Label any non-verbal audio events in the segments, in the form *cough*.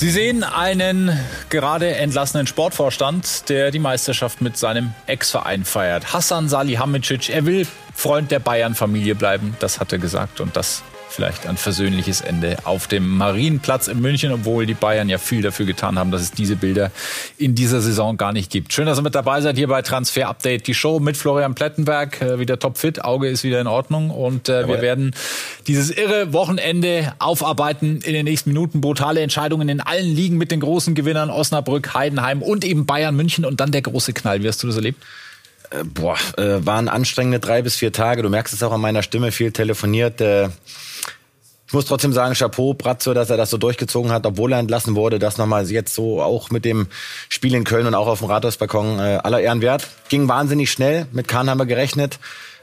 Sie sehen einen gerade entlassenen Sportvorstand, der die Meisterschaft mit seinem Ex-Verein feiert. Hassan Salihamidzic, er will Freund der Bayern-Familie bleiben, das hat er gesagt und das vielleicht ein versöhnliches Ende auf dem Marienplatz in München, obwohl die Bayern ja viel dafür getan haben, dass es diese Bilder in dieser Saison gar nicht gibt. Schön, dass ihr mit dabei seid hier bei Transfer Update, die Show mit Florian Plettenberg, äh, wieder topfit, Auge ist wieder in Ordnung und äh, wir werden dieses irre Wochenende aufarbeiten in den nächsten Minuten. Brutale Entscheidungen in allen Ligen mit den großen Gewinnern Osnabrück, Heidenheim und eben Bayern München und dann der große Knall. Wie hast du das erlebt? Äh, boah, äh, waren anstrengende drei bis vier Tage. Du merkst es auch an meiner Stimme, viel telefoniert. Äh, ich muss trotzdem sagen, Chapeau, Bratzo, dass er das so durchgezogen hat, obwohl er entlassen wurde. Das nochmal jetzt so auch mit dem Spiel in Köln und auch auf dem Rathausbalkon äh, aller Ehren wert. Ging wahnsinnig schnell. Mit Kahn haben wir gerechnet.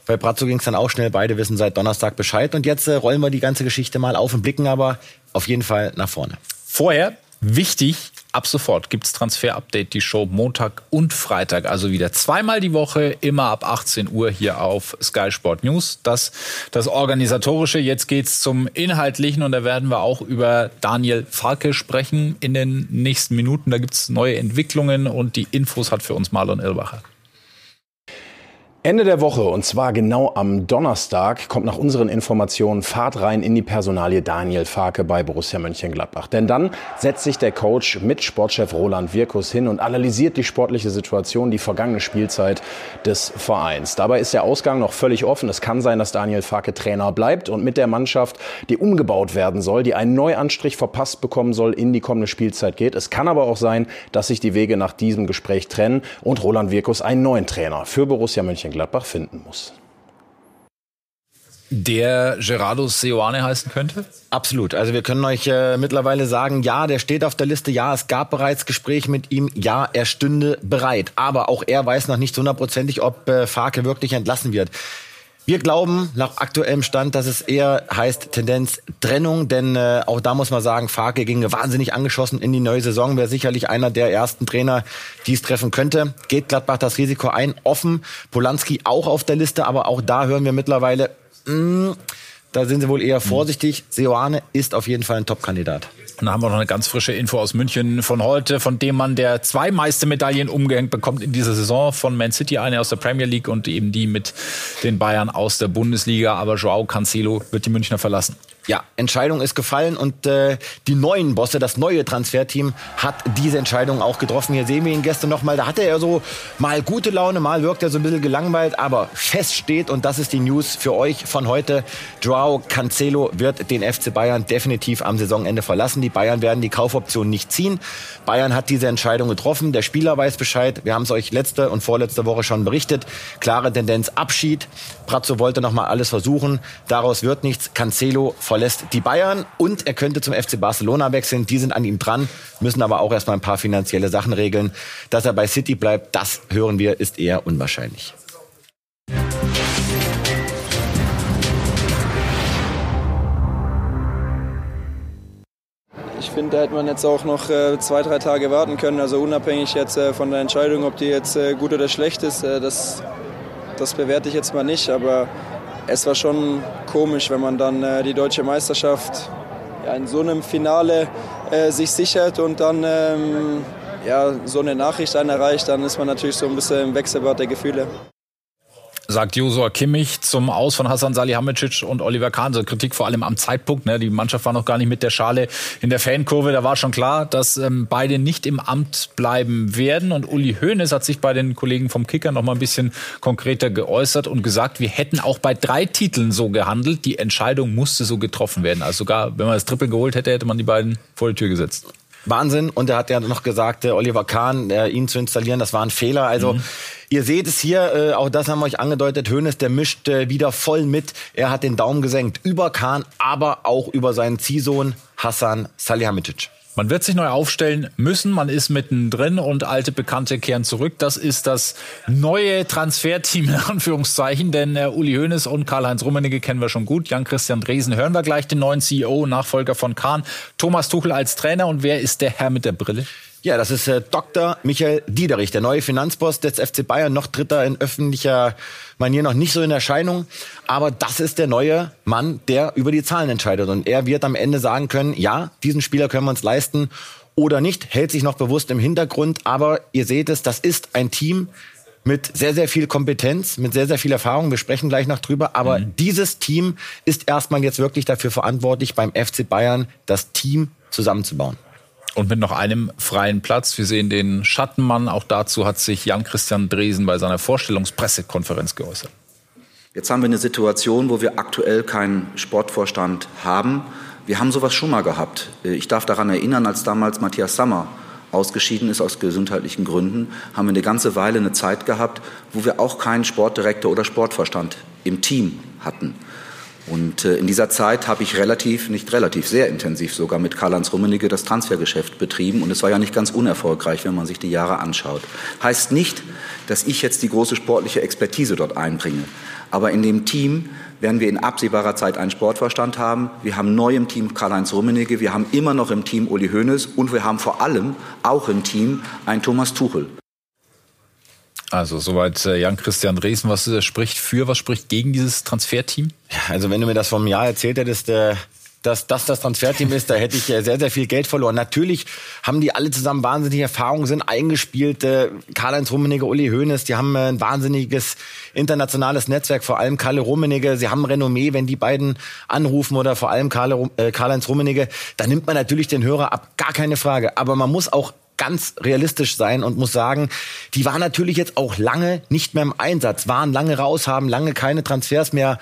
Bei Bratzo ging es dann auch schnell. Beide wissen seit Donnerstag Bescheid. Und jetzt äh, rollen wir die ganze Geschichte mal auf und blicken aber auf jeden Fall nach vorne. Vorher Wichtig, ab sofort gibt's Transfer-Update, die Show Montag und Freitag, also wieder zweimal die Woche, immer ab 18 Uhr hier auf Sky Sport News. Das, das Organisatorische. Jetzt geht's zum Inhaltlichen und da werden wir auch über Daniel Farke sprechen in den nächsten Minuten. Da gibt's neue Entwicklungen und die Infos hat für uns Marlon Irlbacher. Ende der Woche, und zwar genau am Donnerstag, kommt nach unseren Informationen Fahrt rein in die Personalie Daniel Farke bei Borussia Mönchengladbach. Denn dann setzt sich der Coach mit Sportchef Roland Wirkus hin und analysiert die sportliche Situation, die vergangene Spielzeit des Vereins. Dabei ist der Ausgang noch völlig offen. Es kann sein, dass Daniel Farke Trainer bleibt und mit der Mannschaft, die umgebaut werden soll, die einen Neuanstrich verpasst bekommen soll, in die kommende Spielzeit geht. Es kann aber auch sein, dass sich die Wege nach diesem Gespräch trennen und Roland Wirkus einen neuen Trainer für Borussia Mönchengladbach Mönchengladbach finden muss. Der Gerardo Seoane heißen könnte? Absolut. Also wir können euch äh, mittlerweile sagen, ja, der steht auf der Liste, ja, es gab bereits Gespräch mit ihm, ja, er stünde bereit. Aber auch er weiß noch nicht hundertprozentig, ob äh, Farke wirklich entlassen wird. Wir glauben nach aktuellem Stand, dass es eher heißt Tendenz Trennung, denn äh, auch da muss man sagen, Farke ging wahnsinnig angeschossen in die neue Saison, wäre sicherlich einer der ersten Trainer, die es treffen könnte. Geht Gladbach das Risiko ein, offen. Polanski auch auf der Liste, aber auch da hören wir mittlerweile, mh, mm, da sind sie wohl eher vorsichtig. Seoane ist auf jeden Fall ein Top-Kandidat. Und da haben wir noch eine ganz frische Info aus München von heute, von dem Mann, der zwei Meistermedaillen umgehängt bekommt in dieser Saison von Man City, eine aus der Premier League und eben die mit den Bayern aus der Bundesliga. Aber Joao Cancelo wird die Münchner verlassen. Ja, Entscheidung ist gefallen und äh, die neuen Bosse, das neue Transferteam hat diese Entscheidung auch getroffen. Hier sehen wir ihn gestern noch mal. Da hatte er so mal gute Laune, mal wirkt er so ein bisschen gelangweilt, aber fest steht und das ist die News für euch von heute. Joao Cancelo wird den FC Bayern definitiv am Saisonende verlassen. Die Bayern werden die Kaufoption nicht ziehen. Bayern hat diese Entscheidung getroffen. Der Spieler weiß Bescheid. Wir haben es euch letzte und vorletzte Woche schon berichtet. Klare Tendenz Abschied. Brazzo wollte noch mal alles versuchen. Daraus wird nichts. Cancelo verlässt verlässt die Bayern und er könnte zum FC Barcelona wechseln. Die sind an ihm dran, müssen aber auch erstmal ein paar finanzielle Sachen regeln. Dass er bei City bleibt, das hören wir, ist eher unwahrscheinlich. Ich finde, da hätte man jetzt auch noch äh, zwei, drei Tage warten können. Also unabhängig jetzt äh, von der Entscheidung, ob die jetzt äh, gut oder schlecht ist, das, das bewerte ich jetzt mal nicht. Aber es war schon komisch, wenn man dann äh, die deutsche Meisterschaft ja, in so einem Finale äh, sich sichert und dann ähm, ja, so eine Nachricht einen erreicht, dann ist man natürlich so ein bisschen im Wechselbad der Gefühle sagt Josua Kimmich zum Aus von Hassan Salihamidzic und Oliver Kahn. So Kritik vor allem am Zeitpunkt. Ne? Die Mannschaft war noch gar nicht mit der Schale in der Fankurve. Da war schon klar, dass ähm, beide nicht im Amt bleiben werden. Und Uli Hoeneß hat sich bei den Kollegen vom Kicker noch mal ein bisschen konkreter geäußert und gesagt, wir hätten auch bei drei Titeln so gehandelt. Die Entscheidung musste so getroffen werden. Also sogar, wenn man das Triple geholt hätte, hätte man die beiden vor die Tür gesetzt. Wahnsinn. Und er hat ja noch gesagt, äh, Oliver Kahn, äh, ihn zu installieren, das war ein Fehler. Also mhm. Ihr seht es hier, äh, auch das haben wir euch angedeutet, Hönes, der mischt äh, wieder voll mit. Er hat den Daumen gesenkt über Kahn, aber auch über seinen Ziehsohn Hassan Salihamidzic. Man wird sich neu aufstellen müssen. Man ist mittendrin und alte Bekannte kehren zurück. Das ist das neue Transferteam in Anführungszeichen, denn äh, Uli Hoeneß und Karl-Heinz Rummenigge kennen wir schon gut. Jan-Christian Dresen hören wir gleich, den neuen CEO, Nachfolger von Kahn. Thomas Tuchel als Trainer und wer ist der Herr mit der Brille? Ja, das ist äh, Dr. Michael Diederich, der neue Finanzboss des FC Bayern. Noch tritt er in öffentlicher Manier noch nicht so in Erscheinung. Aber das ist der neue Mann, der über die Zahlen entscheidet. Und er wird am Ende sagen können, ja, diesen Spieler können wir uns leisten. oder nicht, hält sich noch bewusst im Hintergrund. Aber ihr seht es, das ist ein Team, mit sehr, sehr viel Kompetenz, mit sehr, sehr viel Erfahrung. Wir sprechen gleich noch drüber. Aber mhm. dieses Team ist erstmal jetzt wirklich dafür verantwortlich, beim FC Bayern das Team zusammenzubauen. Und mit noch einem freien Platz. Wir sehen den Schattenmann. Auch dazu hat sich Jan-Christian Dresen bei seiner Vorstellungspressekonferenz geäußert. Jetzt haben wir eine Situation, wo wir aktuell keinen Sportvorstand haben. Wir haben sowas schon mal gehabt. Ich darf daran erinnern, als damals Matthias Sammer ausgeschieden ist aus gesundheitlichen Gründen, haben wir eine ganze Weile eine Zeit gehabt, wo wir auch keinen Sportdirektor oder Sportvorstand im Team hatten. Und äh, in dieser Zeit habe ich relativ, nicht relativ, sehr intensiv sogar mit Karl-Heinz Rummenigge das Transfergeschäft betrieben. Und es war ja nicht ganz unerfolgreich, wenn man sich die Jahre anschaut. Heißt nicht, dass ich jetzt die große sportliche Expertise dort einbringe. Aber in dem Team werden wir in absehbarer Zeit einen Sportverstand haben. Wir haben neu im Team Karl-Heinz Rummenigge, wir haben immer noch im Team Uli Hoeneß und wir haben vor allem auch im Team einen Thomas Tuchel. Also soweit äh, Jan-Christian Dresen, was äh, spricht für, was spricht gegen dieses Transferteam? Ja, also wenn du mir das vom Jahr erzählt hättest, äh, dass das das Transferteam ist, da hätte ich sehr, sehr viel Geld verloren. Natürlich haben die alle zusammen wahnsinnige Erfahrungen, sind eingespielt. Äh, Karl-Heinz Rummenigge, Uli Hoeneß, die haben ein wahnsinniges internationales Netzwerk, vor allem Kalle Rummenigge. Sie haben Renommee, wenn die beiden anrufen oder vor allem äh, Karl-Heinz Rummenigge, da nimmt man natürlich den Hörer ab, gar keine Frage. Aber man muss auch ganz realistisch sein und muss sagen, die waren natürlich jetzt auch lange nicht mehr im Einsatz, waren lange raus, haben lange keine Transfers mehr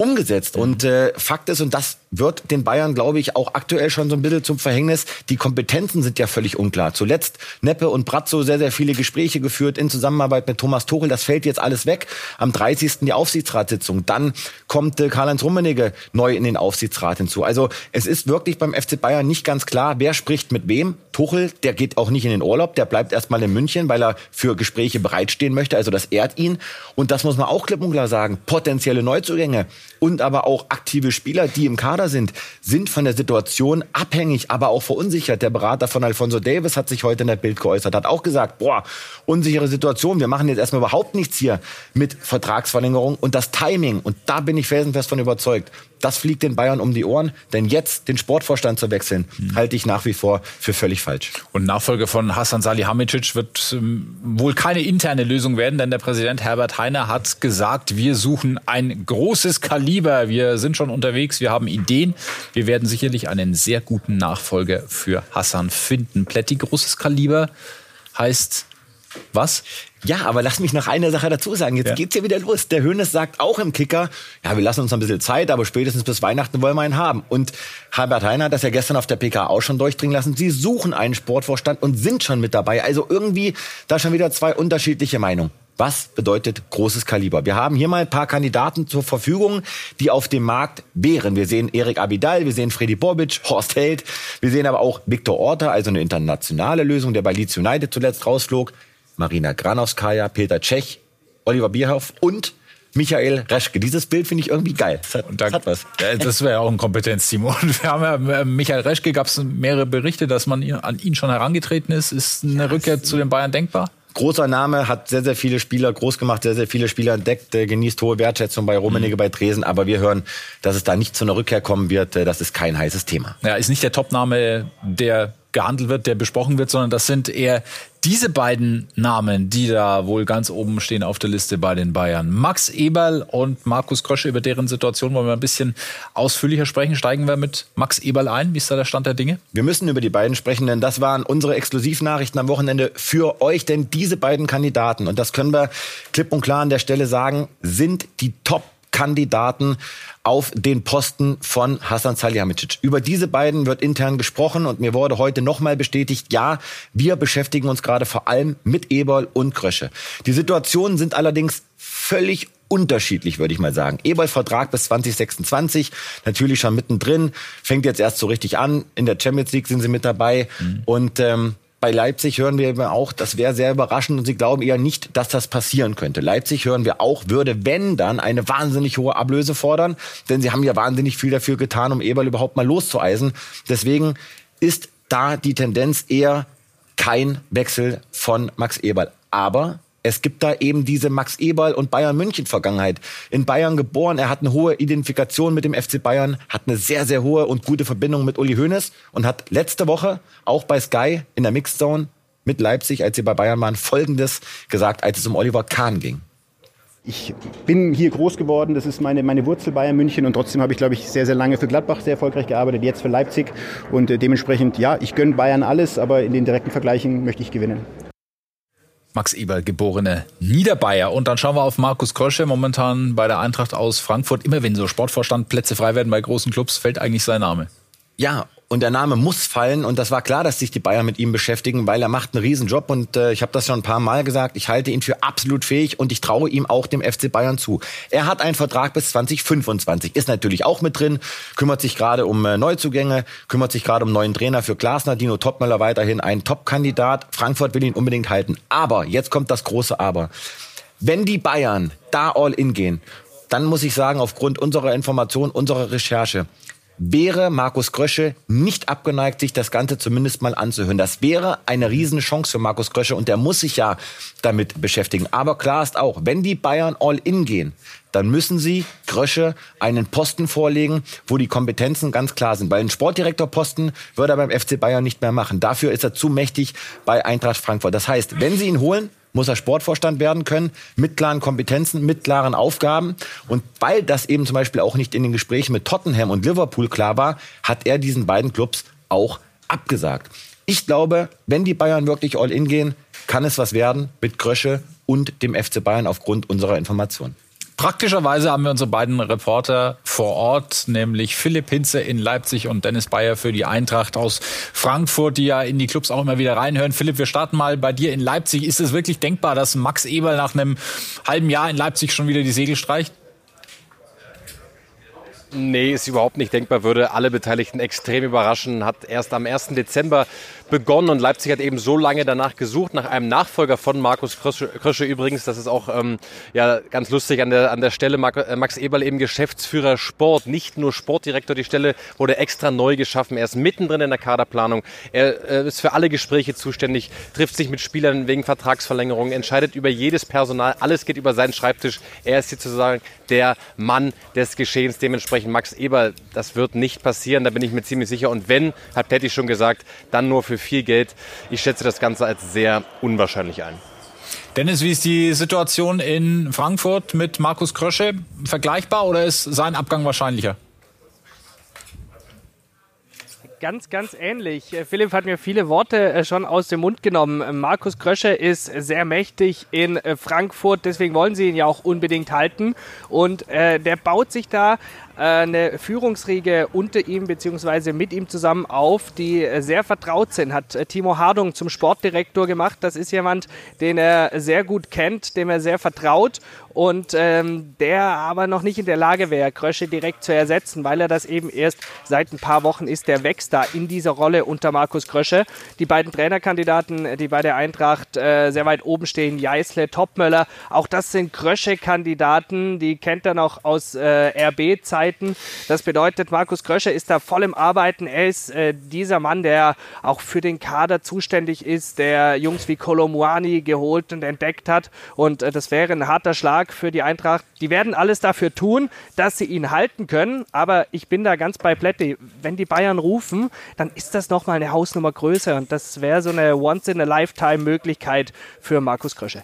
umgesetzt. Und äh, Fakt ist, und das wird den Bayern, glaube ich, auch aktuell schon so ein bisschen zum Verhängnis. Die Kompetenzen sind ja völlig unklar. Zuletzt Neppe und Brazzo sehr, sehr viele Gespräche geführt in Zusammenarbeit mit Thomas Tuchel. Das fällt jetzt alles weg. Am 30. die Aufsichtsratssitzung. Dann kommt äh, Karl-Heinz Rummenigge neu in den Aufsichtsrat hinzu. Also es ist wirklich beim FC Bayern nicht ganz klar, wer spricht mit wem. Tuchel, der geht auch nicht in den Urlaub, der bleibt erstmal in München, weil er für Gespräche bereitstehen möchte. Also das ehrt ihn. Und das muss man auch klipp und klar sagen. Potenzielle Neuzugänge und aber auch aktive Spieler, die im Kader sind, sind von der Situation abhängig, aber auch verunsichert. Der Berater von Alfonso Davis hat sich heute in der Bild geäußert, hat auch gesagt, boah, unsichere Situation, wir machen jetzt erstmal überhaupt nichts hier mit Vertragsverlängerung und das Timing, und da bin ich felsenfest von überzeugt, das fliegt den Bayern um die Ohren. Denn jetzt den Sportvorstand zu wechseln, mhm. halte ich nach wie vor für völlig falsch. Und Nachfolger von Hassan Salihamidzic wird ähm, wohl keine interne Lösung werden, denn der Präsident Herbert Heiner hat gesagt, wir suchen ein großes Kaliber. Wir sind schon unterwegs, wir haben Ideen. Wir werden sicherlich einen sehr guten Nachfolger für Hassan finden. Plätti, großes Kaliber heißt was? Ja, aber lass mich noch eine Sache dazu sagen. Jetzt ja. geht's ja wieder los. Der Hönes sagt auch im Kicker, ja, wir lassen uns ein bisschen Zeit, aber spätestens bis Weihnachten wollen wir einen haben. Und Herbert Heiner hat das ja gestern auf der PK auch schon durchdringen lassen. Sie suchen einen Sportvorstand und sind schon mit dabei. Also irgendwie da schon wieder zwei unterschiedliche Meinungen. Was bedeutet großes Kaliber? Wir haben hier mal ein paar Kandidaten zur Verfügung, die auf dem Markt wären. Wir sehen Erik Abidal, wir sehen Freddy Bobic, *laughs* Horst Held, wir sehen aber auch Viktor Orta, also eine internationale Lösung, der bei Leeds United zuletzt rausflog. Marina Granowskaja, Peter Tschech, Oliver Bierhoff und Michael Reschke. Dieses Bild finde ich irgendwie geil. Das hat, das hat was. das wäre ja auch ein Kompetenzteam. *laughs* Und wir haben ja, äh, Michael Reschke, gab es mehrere Berichte, dass man an ihn schon herangetreten ist. Ist eine ja, Rückkehr zu den Bayern denkbar? großer Name, hat sehr, sehr viele Spieler groß gemacht, sehr, sehr viele Spieler entdeckt, genießt hohe Wertschätzung bei Rummenigge, mhm. bei Dresen, aber wir hören, dass es da nicht zu einer Rückkehr kommen wird. Äh, das ist kein heißes Thema. Ja, ist nicht der Topname, der gehandelt wird, der besprochen wird, sondern das sind eher diese beiden Namen, die da wohl ganz oben stehen auf der Liste bei den Bayern. Max Eberl und Markus Krösche, über deren Situation wollen wir ein bisschen ausführlicher sprechen. Steigen wir mit Max Eberl ein. Wie ist da der Stand der Dinge? Wir müssen über die beiden sprechen, denn das waren unsere Exklusivnachrichten am Wochenende für euch. Denn diese beiden Kandidaten, und das können wir klipp und klar an der Stelle sagen, sind die Top Kandidaten auf den Posten von Hasan Salihamidzic. Über diese beiden wird intern gesprochen und mir wurde heute nochmal bestätigt, ja, wir beschäftigen uns gerade vor allem mit Eberl und Krösche. Die Situationen sind allerdings völlig unterschiedlich, würde ich mal sagen. Eberl Vertrag bis 2026, natürlich schon mittendrin, fängt jetzt erst so richtig an. In der Champions League sind sie mit dabei mhm. und ähm, bei Leipzig hören wir auch, das wäre sehr überraschend und sie glauben eher nicht, dass das passieren könnte. Leipzig hören wir auch, würde, wenn dann, eine wahnsinnig hohe Ablöse fordern, denn sie haben ja wahnsinnig viel dafür getan, um Eberl überhaupt mal loszueisen. Deswegen ist da die Tendenz eher kein Wechsel von Max Eberl. Aber Es gibt da eben diese Max Eberl und Bayern München Vergangenheit. In Bayern geboren, er hat eine hohe Identifikation mit dem FC Bayern, hat eine sehr, sehr hohe und gute Verbindung mit Uli Hoeneß und hat letzte Woche auch bei Sky in der Mixed Zone mit Leipzig, als sie bei Bayern waren, Folgendes gesagt, als es um Oliver Kahn ging. Ich bin hier groß geworden, das ist meine, meine Wurzel Bayern München und trotzdem habe ich, glaube ich, sehr, sehr lange für Gladbach sehr erfolgreich gearbeitet, jetzt für Leipzig und äh, dementsprechend, ja, ich gönne Bayern alles, aber in den direkten Vergleichen möchte ich gewinnen. Max Eberl, geborene Niederbayer. Und dann schauen wir auf Markus Krösche, momentan bei der Eintracht aus Frankfurt. Immer wenn so Sportvorstand Plätze frei werden bei großen Clubs, fällt eigentlich sein Name. Ja, und der Name muss fallen und das war klar, dass sich die Bayern mit ihm beschäftigen, weil er macht einen Riesenjob und äh, ich habe das schon ein paar Mal gesagt, ich halte ihn für absolut fähig und ich traue ihm auch dem FC Bayern zu. Er hat einen Vertrag bis 2025, ist natürlich auch mit drin, kümmert sich gerade um äh, Neuzugänge, kümmert sich gerade um neuen Trainer für Glasner, Dino Topmöller weiterhin ein Top-Kandidat. Frankfurt will ihn unbedingt halten. Aber, jetzt kommt das große Aber. Wenn die Bayern da all in gehen, dann muss ich sagen, aufgrund unserer Information, unserer Recherche, wäre Markus Krösche nicht abgeneigt, sich das Ganze zumindest mal anzuhören. Das wäre eine riesen Chance für Markus Krösche und der muss sich ja damit beschäftigen. Aber klar ist auch, wenn die Bayern all in gehen, dann müssen sie Krösche einen Posten vorlegen, wo die Kompetenzen ganz klar sind. Weil einen Sportdirektorposten würde er beim FC Bayern nicht mehr machen. Dafür ist er zu mächtig bei Eintracht Frankfurt. Das heißt, wenn sie ihn holen, muss er Sportvorstand werden können, mit klaren Kompetenzen, mit klaren Aufgaben. Und weil das eben zum Beispiel auch nicht in den Gesprächen mit Tottenham und Liverpool klar war, hat er diesen beiden Clubs auch abgesagt. Ich glaube, wenn die Bayern wirklich all in gehen, kann es was werden mit Krösche und dem FC Bayern aufgrund unserer Informationen. Praktischerweise haben wir unsere beiden Reporter vor Ort, nämlich Philipp Hinze in Leipzig und Dennis Bayer für die Eintracht aus Frankfurt, die ja in die Clubs auch immer wieder reinhören. Philipp, wir starten mal bei dir in Leipzig. Ist es wirklich denkbar, dass Max Eberl nach einem halben Jahr in Leipzig schon wieder die Segel streicht? Nee, ist überhaupt nicht denkbar, würde alle Beteiligten extrem überraschen. Hat erst am 1. Dezember begonnen und Leipzig hat eben so lange danach gesucht, nach einem Nachfolger von Markus Krösche, Krösche übrigens. Das ist auch ähm, ja, ganz lustig an der, an der Stelle. Äh, Max Eberl eben Geschäftsführer Sport, nicht nur Sportdirektor. Die Stelle wurde extra neu geschaffen. Er ist mittendrin in der Kaderplanung. Er äh, ist für alle Gespräche zuständig, trifft sich mit Spielern wegen Vertragsverlängerungen, entscheidet über jedes Personal. Alles geht über seinen Schreibtisch. Er ist sozusagen der Mann des Geschehens. Dementsprechend Max Eberl, das wird nicht passieren, da bin ich mir ziemlich sicher. Und wenn, hat Patty schon gesagt, dann nur für viel Geld. Ich schätze das Ganze als sehr unwahrscheinlich ein. Dennis, wie ist die Situation in Frankfurt mit Markus Krösche? Vergleichbar oder ist sein Abgang wahrscheinlicher? ganz, ganz ähnlich. Äh, Philipp hat mir viele Worte äh, schon aus dem Mund genommen. Äh, Markus Krösche ist sehr mächtig in Frankfurt, deswegen wollen sie ihn ja auch unbedingt halten. Und äh, der baut sich da eine Führungsriege unter ihm bzw. mit ihm zusammen auf, die sehr vertraut sind. Hat Timo Hardung zum Sportdirektor gemacht. Das ist jemand, den er sehr gut kennt, dem er sehr vertraut und ähm, der aber noch nicht in der Lage wäre, Krösche direkt zu ersetzen, weil er das eben erst seit ein paar Wochen ist. Der wächst da in dieser Rolle unter Markus Krösche. Die beiden Trainerkandidaten, die bei der Eintracht äh, sehr weit oben stehen, Jeißle, Topmöller, auch das sind Krösche-Kandidaten, die kennt er noch aus äh, RB-Zeiten. Das bedeutet, Markus Krösche ist da voll im Arbeiten. Er ist äh, dieser Mann, der auch für den Kader zuständig ist, der Jungs wie Kolomuani geholt und entdeckt hat. Und äh, das wäre ein harter Schlag für die Eintracht. Die werden alles dafür tun, dass sie ihn halten können. Aber ich bin da ganz bei Plätti. Wenn die Bayern rufen, dann ist das nochmal eine Hausnummer größer. Und das wäre so eine Once-in-a-Lifetime-Möglichkeit für Markus Krösche.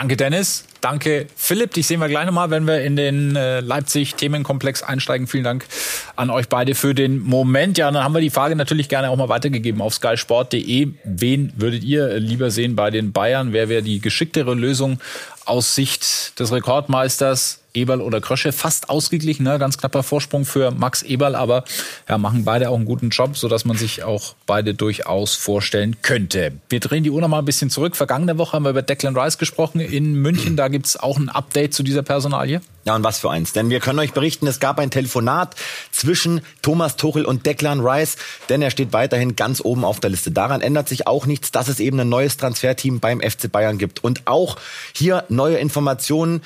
Danke, Dennis. Danke, Philipp. Dich sehen wir gleich nochmal, wenn wir in den äh, Leipzig-Themenkomplex einsteigen. Vielen Dank an euch beide für den Moment. Ja, dann haben wir die Frage natürlich gerne auch mal weitergegeben auf skysport.de. Wen würdet ihr lieber sehen bei den Bayern? Wer wäre die geschicktere Lösung aus Sicht des Rekordmeisters? Eberl oder Krösche fast ausgeglichen, ne? ganz knapper Vorsprung für Max Eberl, aber ja, machen beide auch einen guten Job, sodass man sich auch beide durchaus vorstellen könnte. Wir drehen die Uhr noch mal ein bisschen zurück. Vergangene Woche haben wir über Declan Rice gesprochen in München. Da gibt es auch ein Update zu dieser Personalie. Ja, und was für eins. Denn wir können euch berichten, es gab ein Telefonat zwischen Thomas Tuchel und Declan Rice, denn er steht weiterhin ganz oben auf der Liste. Daran ändert sich auch nichts, dass es eben ein neues Transferteam beim FC Bayern gibt. Und auch hier neue Informationen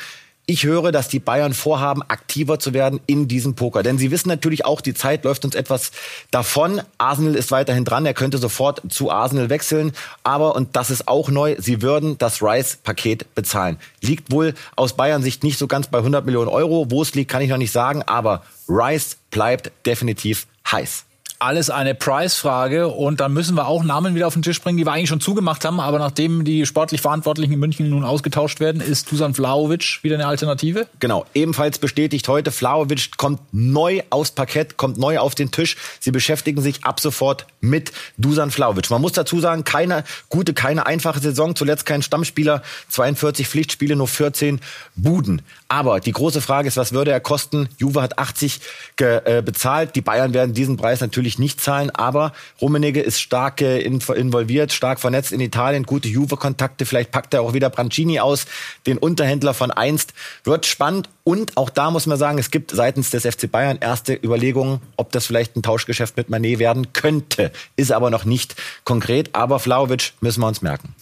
Ich höre, dass die Bayern vorhaben, aktiver zu werden in diesem Poker. Denn sie wissen natürlich auch, die Zeit läuft uns etwas davon. Arsenal ist weiterhin dran. Er könnte sofort zu Arsenal wechseln. Aber, und das ist auch neu, sie würden das Rice-Paket bezahlen. Liegt wohl aus Bayern Sicht nicht so ganz bei 100 Millionen Euro. Wo es liegt, kann ich noch nicht sagen. Aber Rice bleibt definitiv heiß alles eine Preisfrage und dann müssen wir auch Namen wieder auf den Tisch bringen, die wir eigentlich schon zugemacht haben, aber nachdem die sportlich Verantwortlichen in München nun ausgetauscht werden, ist Dusan Vlaovic wieder eine Alternative? Genau, ebenfalls bestätigt heute, Vlaovic kommt neu aufs Parkett, kommt neu auf den Tisch. Sie beschäftigen sich ab sofort mit Dusan Vlaovic. Man muss dazu sagen, keine gute, keine einfache Saison, zuletzt kein Stammspieler, 42 Pflichtspiele, nur 14 Buden. Aber die große Frage ist, was würde er kosten? Juve hat 80 äh, bezahlt, die Bayern werden diesen Preis natürlich natürlich nicht zahlen, aber Rummenigge ist stark äh, involviert, stark vernetzt in Italien, gute Juve-Kontakte, vielleicht packt er auch wieder Brancini aus, den Unterhändler von einst. Wird spannend und auch da muss man sagen, es gibt seitens des FC Bayern erste Überlegungen, ob das vielleicht ein Tauschgeschäft mit Manet werden könnte. Ist aber noch nicht konkret, aber Flauwitsch müssen wir uns merken.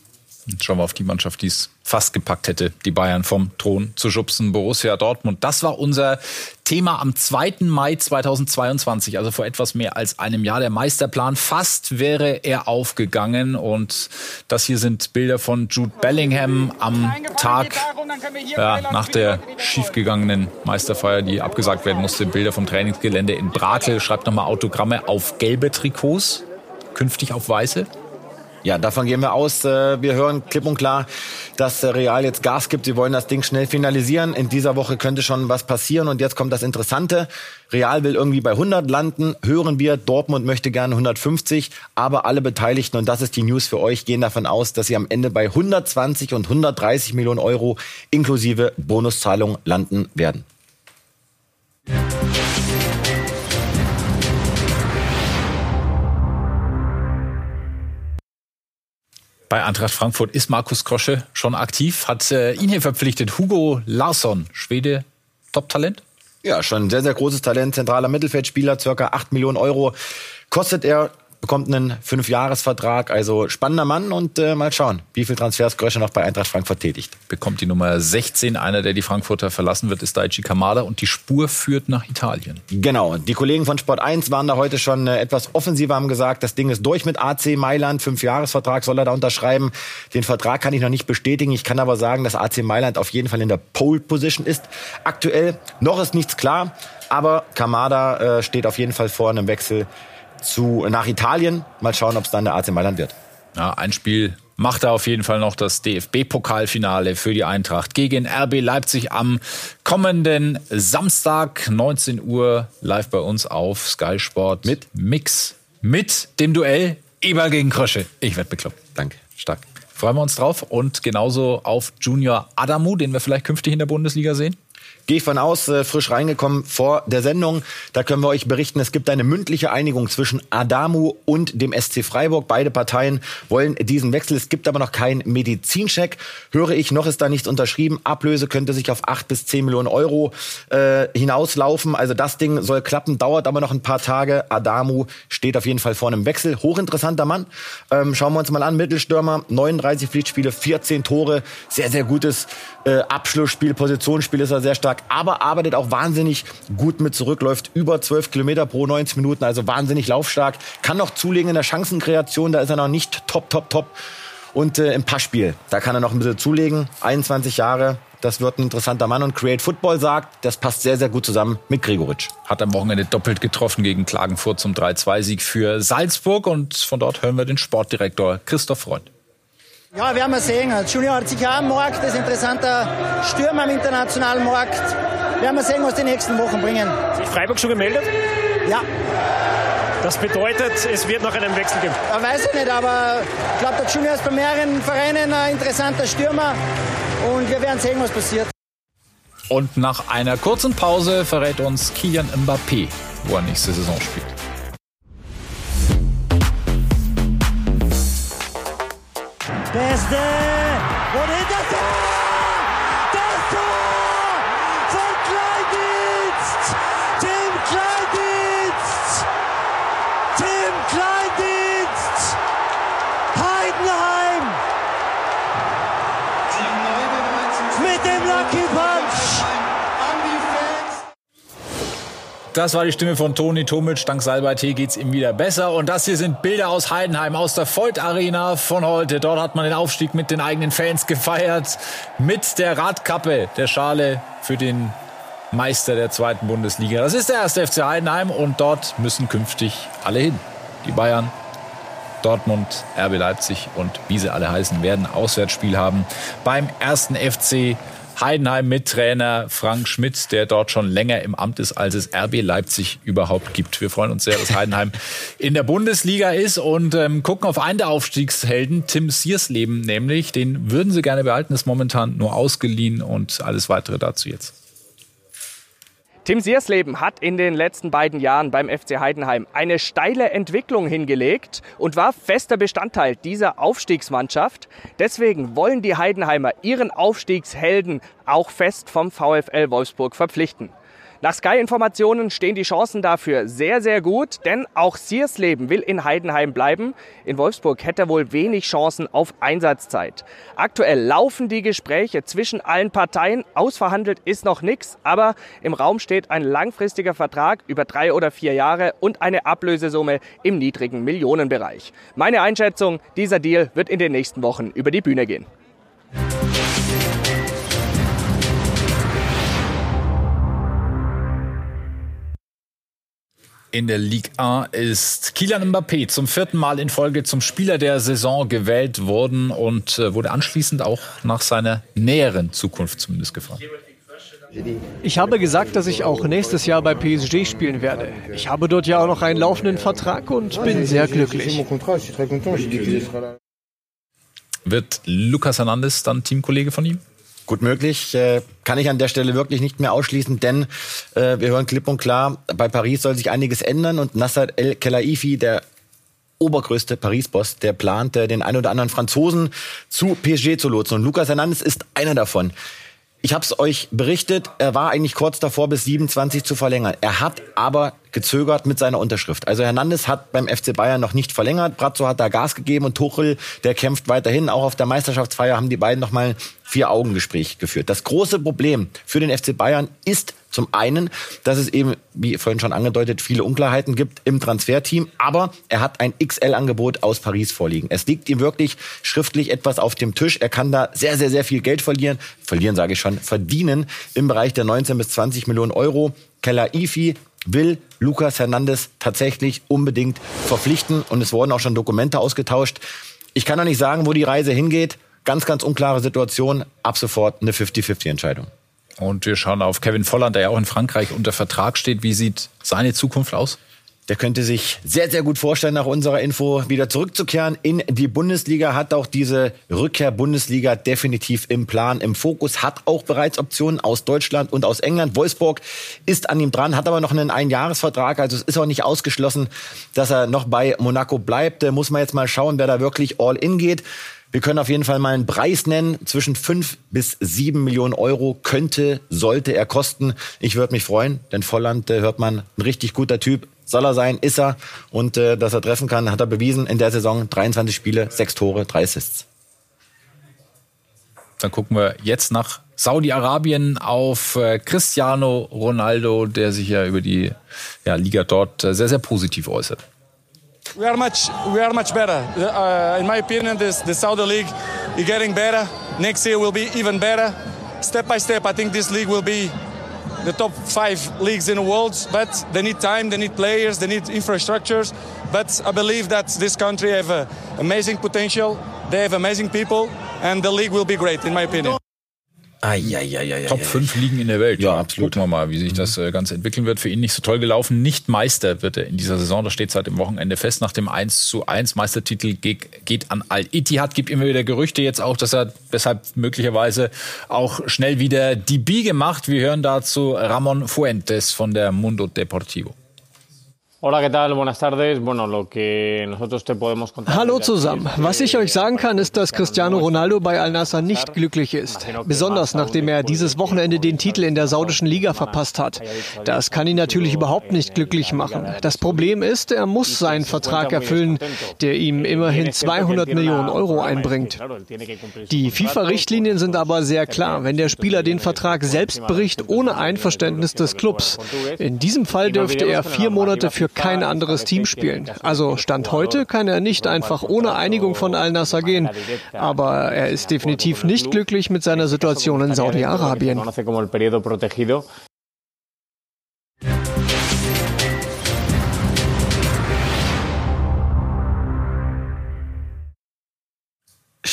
Jetzt schauen wir auf die Mannschaft, die es fast gepackt hätte, die Bayern vom Thron zu schubsen, Borussia Dortmund. Das war unser Thema am 2. Mai 2022, also vor etwas mehr als einem Jahr. Der Meisterplan, fast wäre er aufgegangen. Und das hier sind Bilder von Jude Bellingham am Tag ja, nach der schiefgegangenen Meisterfeier, die abgesagt werden musste. Bilder vom Trainingsgelände in Brakel. Schreibt nochmal Autogramme auf gelbe Trikots, künftig auf weiße. Ja, davon gehen wir aus. Äh, wir hören klipp und klar, dass Real jetzt Gas gibt. Sie wollen das Ding schnell finalisieren. In dieser Woche könnte schon was passieren. Und jetzt kommt das Interessante. Real will irgendwie bei 100 landen. Hören wir, Dortmund möchte gerne 150. Aber alle Beteiligten, und das ist die News für euch, gehen davon aus, dass sie am Ende bei 120 und 130 Millionen Euro inklusive Bonuszahlung landen werden. Bei Eintracht Frankfurt ist Markus Krosche schon aktiv, hat äh, ihn hier verpflichtet. Hugo Larsson, Schwede, Top-Talent? Ja, schon ein sehr, sehr großes Talent, zentraler Mittelfeldspieler, circa 8 Millionen Euro kostet er bekommt einen Fünfjahresvertrag. Also spannender Mann und äh, mal schauen, wie viel Transfers Grösche noch bei Eintracht Frankfurt tätigt. Bekommt die Nummer 16. Einer, der die Frankfurter verlassen wird, ist Daichi Kamada und die Spur führt nach Italien. Genau. Die Kollegen von Sport 1 waren da heute schon äh, etwas offensiver, haben gesagt, das Ding ist durch mit AC Mailand. Fünfjahresvertrag soll er da unterschreiben. Den Vertrag kann ich noch nicht bestätigen. Ich kann aber sagen, dass AC Mailand auf jeden Fall in der Pole Position ist. Aktuell noch ist nichts klar. Aber Kamada äh, steht auf jeden Fall vor einem Wechsel zu, nach Italien. Mal schauen, ob es dann der AC Mailand wird. Ja, ein Spiel macht er auf jeden Fall noch das DFB-Pokalfinale für die Eintracht gegen RB Leipzig am kommenden Samstag, 19 Uhr, live bei uns auf Sky Sport mit Mix, mit dem Duell Eber gegen Krösche. Ich werde bekloppt. Danke. Stark. Freuen wir uns drauf und genauso auf Junior Adamu, den wir vielleicht künftig in der Bundesliga sehen. Gehe ich von aus, äh, frisch reingekommen vor der Sendung. Da können wir euch berichten, es gibt eine mündliche Einigung zwischen Adamu und dem SC Freiburg. Beide Parteien wollen diesen Wechsel. Es gibt aber noch keinen Medizincheck. Höre ich, noch ist da nichts unterschrieben. Ablöse könnte sich auf acht bis zehn Millionen Euro äh, hinauslaufen. Also das Ding soll klappen, dauert aber noch ein paar Tage. Adamu steht auf jeden Fall vor einem Wechsel. Hochinteressanter Mann. Ähm, schauen wir uns mal an. Mittelstürmer, 39 Pflichtspiele, 14 Tore. Sehr, sehr gutes äh, Abschlussspiel, Positionsspiel ist er sehr stark aber arbeitet auch wahnsinnig gut mit zurück, läuft über 12 Kilometer pro 90 Minuten, also wahnsinnig laufstark, kann noch zulegen in der Chancenkreation, da ist er noch nicht top, top, top. Und äh, im Passspiel, da kann er noch ein bisschen zulegen, 21 Jahre, das wird ein interessanter Mann. Und Create Football sagt, das passt sehr, sehr gut zusammen mit Gregoritsch. Hat am Wochenende doppelt getroffen gegen Klagenfurt zum 3-2-Sieg für Salzburg. Und von dort hören wir den Sportdirektor Christoph Freund. Ja, werden wir sehen. Junior hat sich auch am Markt, ist ein interessanter Stürmer am internationalen Markt. Werden wir sehen, was die nächsten Wochen bringen. Sich Freiburg schon gemeldet? Ja. Das bedeutet, es wird noch einen Wechsel geben? Ja, weiß ich nicht, aber ich glaube, der Junior ist bei mehreren Vereinen ein interessanter Stürmer und wir werden sehen, was passiert. Und nach einer kurzen Pause verrät uns Kilian Mbappé, wo er nächste Saison spielt. Dresden! Das war die Stimme von Toni Tomic. Dank Salbei-Tee geht's ihm wieder besser. Und das hier sind Bilder aus Heidenheim, aus der Voigt Arena von heute. Dort hat man den Aufstieg mit den eigenen Fans gefeiert. Mit der Radkappe, der Schale für den Meister der zweiten Bundesliga. Das ist der erste FC Heidenheim und dort müssen künftig alle hin. Die Bayern, Dortmund, RB Leipzig und wie sie alle heißen, werden Auswärtsspiel haben beim ersten FC Heidenheim mit Trainer Frank Schmidt, der dort schon länger im Amt ist, als es RB Leipzig überhaupt gibt. Wir freuen uns sehr, dass Heidenheim in der Bundesliga ist und ähm, gucken auf einen der Aufstiegshelden, Tim Siersleben nämlich. Den würden sie gerne behalten, ist momentan nur ausgeliehen und alles weitere dazu jetzt. Tim Siersleben hat in den letzten beiden Jahren beim FC Heidenheim eine steile Entwicklung hingelegt und war fester Bestandteil dieser Aufstiegsmannschaft. Deswegen wollen die Heidenheimer ihren Aufstiegshelden auch fest vom VfL Wolfsburg verpflichten. Nach Sky-Informationen stehen die Chancen dafür sehr, sehr gut, denn auch Siersleben will in Heidenheim bleiben. In Wolfsburg hätte er wohl wenig Chancen auf Einsatzzeit. Aktuell laufen die Gespräche zwischen allen Parteien. Ausverhandelt ist noch nichts, aber im Raum steht ein langfristiger Vertrag über drei oder vier Jahre und eine Ablösesumme im niedrigen Millionenbereich. Meine Einschätzung, dieser Deal wird in den nächsten Wochen über die Bühne gehen. In der Ligue 1 ist Kylian Mbappé zum vierten Mal in Folge zum Spieler der Saison gewählt worden und äh, wurde anschließend auch nach seiner näheren Zukunft zumindest gefragt. Ich habe gesagt, dass ich auch nächstes Jahr bei PSG spielen werde. Ich habe dort ja auch noch einen laufenden Vertrag und bin sehr glücklich. Wird Lucas Hernandez dann Teamkollege von ihm? Gut möglich, äh, kann ich an der Stelle wirklich nicht mehr ausschließen, denn äh, wir hören klipp und klar, bei Paris soll sich einiges ändern und Nasser El Khelaifi, der obergrößte Paris-Boss, der plant, äh, den ein oder anderen Franzosen zu PSG zu lotsen. Und Lucas Hernandez ist einer davon. Ich habe es euch berichtet, er war eigentlich kurz davor, bis 27 zu verlängern. Er hat aber gezögert mit seiner Unterschrift. Also Hernandez hat beim FC Bayern noch nicht verlängert. Brazzo hat da Gas gegeben und Tuchel, der kämpft weiterhin. Auch auf der Meisterschaftsfeier haben die beiden noch mal Vier-Augen-Gespräch geführt. Das große Problem für den FC Bayern ist zum einen, dass es eben, wie vorhin schon angedeutet, viele Unklarheiten gibt im Transferteam. Aber er hat ein XL-Angebot aus Paris vorliegen. Es liegt ihm wirklich schriftlich etwas auf dem Tisch. Er kann da sehr, sehr, sehr viel Geld verlieren. Verlieren sage ich schon. Verdienen im Bereich der 19 bis 20 Millionen Euro. Keller Ifi will Lucas Hernandez tatsächlich unbedingt verpflichten. Und es wurden auch schon Dokumente ausgetauscht. Ich kann noch nicht sagen, wo die Reise hingeht. Ganz, ganz unklare Situation. Ab sofort eine 50-50-Entscheidung. Und wir schauen auf Kevin Volland, der ja auch in Frankreich unter Vertrag steht. Wie sieht seine Zukunft aus? Der könnte sich sehr, sehr gut vorstellen, nach unserer Info wieder zurückzukehren in die Bundesliga. Hat auch diese Rückkehr Bundesliga definitiv im Plan, im Fokus. Hat auch bereits Optionen aus Deutschland und aus England. Wolfsburg ist an ihm dran, hat aber noch einen Einjahresvertrag. Also es ist auch nicht ausgeschlossen, dass er noch bei Monaco bleibt. Da muss man jetzt mal schauen, wer da wirklich all in geht. Wir können auf jeden Fall mal einen Preis nennen. Zwischen fünf bis sieben Millionen Euro könnte, sollte er kosten. Ich würde mich freuen, denn Volland äh, hört man, ein richtig guter Typ. Soll er sein, ist er. Und äh, dass er treffen kann, hat er bewiesen in der Saison. 23 Spiele, sechs Tore, drei Assists. Dann gucken wir jetzt nach Saudi-Arabien auf äh, Cristiano Ronaldo, der sich ja über die ja, Liga dort äh, sehr, sehr positiv äußert. We are much, we are much better. Uh, in my opinion, this, the Saudi League is getting better. Next year will be even better. Step by step, I think this league will be the top five leagues in the world. But they need time, they need players, they need infrastructures. But I believe that this country have uh, amazing potential. They have amazing people, and the league will be great, in my opinion. Eieieiei. Top 5 Ligen in der Welt. Ja, absolut. Gucken wir mal, wie sich das äh, Ganze entwickeln wird. Für ihn nicht so toll gelaufen. Nicht Meister wird er in dieser Saison. Das steht seit dem Wochenende fest. Nach dem 1 zu 1 Meistertitel geht, geht an Al-Ittihad. Gibt immer wieder Gerüchte jetzt auch, dass er deshalb möglicherweise auch schnell wieder die Biege macht. Wir hören dazu Ramon Fuentes von der Mundo Deportivo. Hallo zusammen. Was ich euch sagen kann, ist, dass Cristiano Ronaldo bei Al-Nassr nicht glücklich ist. Besonders nachdem er dieses Wochenende den Titel in der saudischen Liga verpasst hat. Das kann ihn natürlich überhaupt nicht glücklich machen. Das Problem ist, er muss seinen Vertrag erfüllen, der ihm immerhin 200 Millionen Euro einbringt. Die FIFA-Richtlinien sind aber sehr klar. Wenn der Spieler den Vertrag selbst bricht, ohne Einverständnis des Clubs. In diesem Fall dürfte er vier Monate für kein anderes Team spielen. Also Stand heute kann er nicht einfach ohne Einigung von Al-Nassr gehen. Aber er ist definitiv nicht glücklich mit seiner Situation in Saudi-Arabien.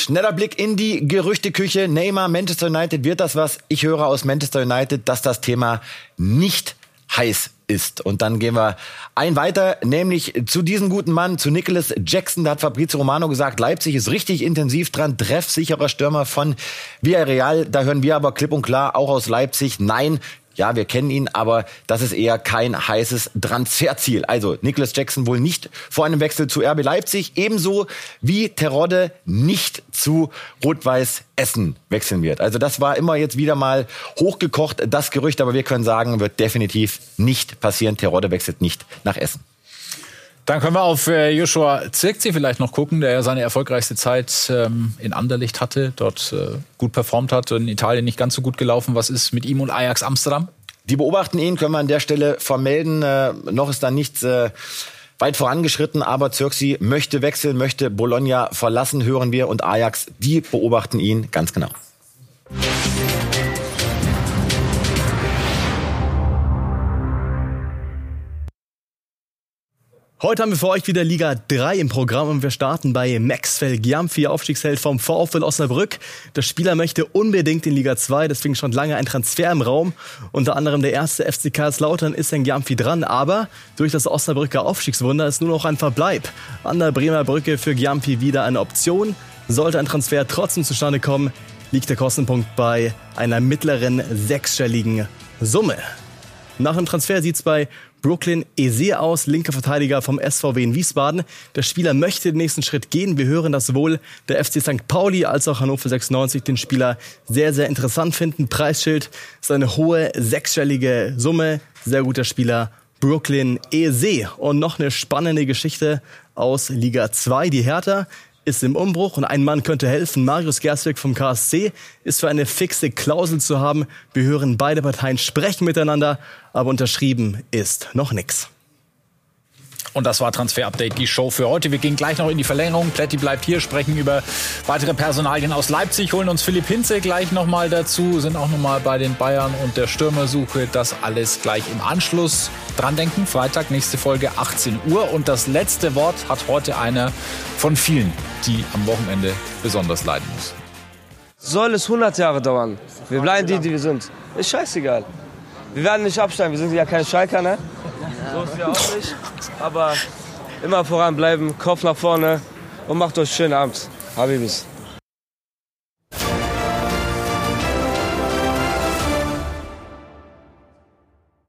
Schneller Blick in die Gerüchteküche. Neymar, Manchester United, wird das was? Ich höre aus Manchester United, dass das Thema nicht heiß ist. Und dann gehen wir ein weiter, nämlich zu diesem guten Mann, zu Nicholas Jackson. Da hat Fabrizio Romano gesagt, Leipzig ist richtig intensiv dran, treffsicherer Stürmer von Villarreal. Da hören wir aber klipp und klar auch aus Leipzig, nein, ja, wir kennen ihn, aber das ist eher kein heißes Transferziel. Also Nicholas Jackson wohl nicht vor einem Wechsel zu RB Leipzig, ebenso wie Terodde nicht zu Rot-Weiß Essen wechseln wird. Also das war immer jetzt wieder mal hochgekocht, das Gerücht, aber wir können sagen, wird definitiv nicht passieren. Terodde wechselt nicht nach Essen. Dann können wir auf äh, Joshua Zirkzee vielleicht noch gucken, der ja seine erfolgreichste Zeit ähm, in Anderlicht hatte, dort äh, gut performt hat, in Italien nicht ganz so gut gelaufen. Was ist mit ihm und Ajax Amsterdam? Die beobachten ihn, können wir an der Stelle vermelden. Äh, noch ist da nichts äh, weit vorangeschritten, aber Zirkzee möchte wechseln, möchte Bologna verlassen, hören wir. Und Ajax, die beobachten ihn ganz genau. Heute haben wir für euch wieder Liga 3 im Programm und wir starten bei Maxwell Giamfi, Aufstiegsheld vom VfL Osnabrück. Der Spieler möchte unbedingt in Liga 2, deswegen schon lange ein Transfer im Raum. Unter anderem der erste FC Karlslautern ist ein Giamfi dran, aber durch das Osnabrücker Aufstiegswunder ist nur noch ein Verbleib. An der Bremer Brücke für Giamfi wieder eine Option. Sollte ein Transfer trotzdem zustande kommen, liegt der Kostenpunkt bei einer mittleren sechsstelligen Summe. Nach dem Transfer sieht's bei Brooklyn Eze aus, linker Verteidiger vom SVW in Wiesbaden. Der Spieler möchte den nächsten Schritt gehen. Wir hören, dass sowohl der FC St. Pauli als auch Hannover 96 den Spieler sehr, sehr interessant finden. Preisschild ist eine hohe sechsstellige Summe. Sehr guter Spieler. Brooklyn Eze. Und noch eine spannende Geschichte aus Liga 2. Die Hertha ist im Umbruch und ein Mann könnte helfen. Marius Gerswig vom KSC ist für eine fixe Klausel zu haben. Wir hören beide Parteien sprechen miteinander, aber unterschrieben ist noch nichts. Und das war Transfer Update, die Show für heute. Wir gehen gleich noch in die Verlängerung. Pletti bleibt hier, sprechen über weitere Personalien aus Leipzig, holen uns Philipp Hinze gleich nochmal dazu, sind auch nochmal bei den Bayern und der Stürmersuche. Das alles gleich im Anschluss. Dran denken, Freitag, nächste Folge 18 Uhr. Und das letzte Wort hat heute einer von vielen, die am Wochenende besonders leiden muss. Soll es 100 Jahre dauern? Wir bleiben die, die wir sind. Ist scheißegal. Wir werden nicht absteigen, wir sind ja keine Schalker, ne? So ist ja auch nicht. Aber immer voranbleiben, Kopf nach vorne und macht euch schönen Abend. Habibis.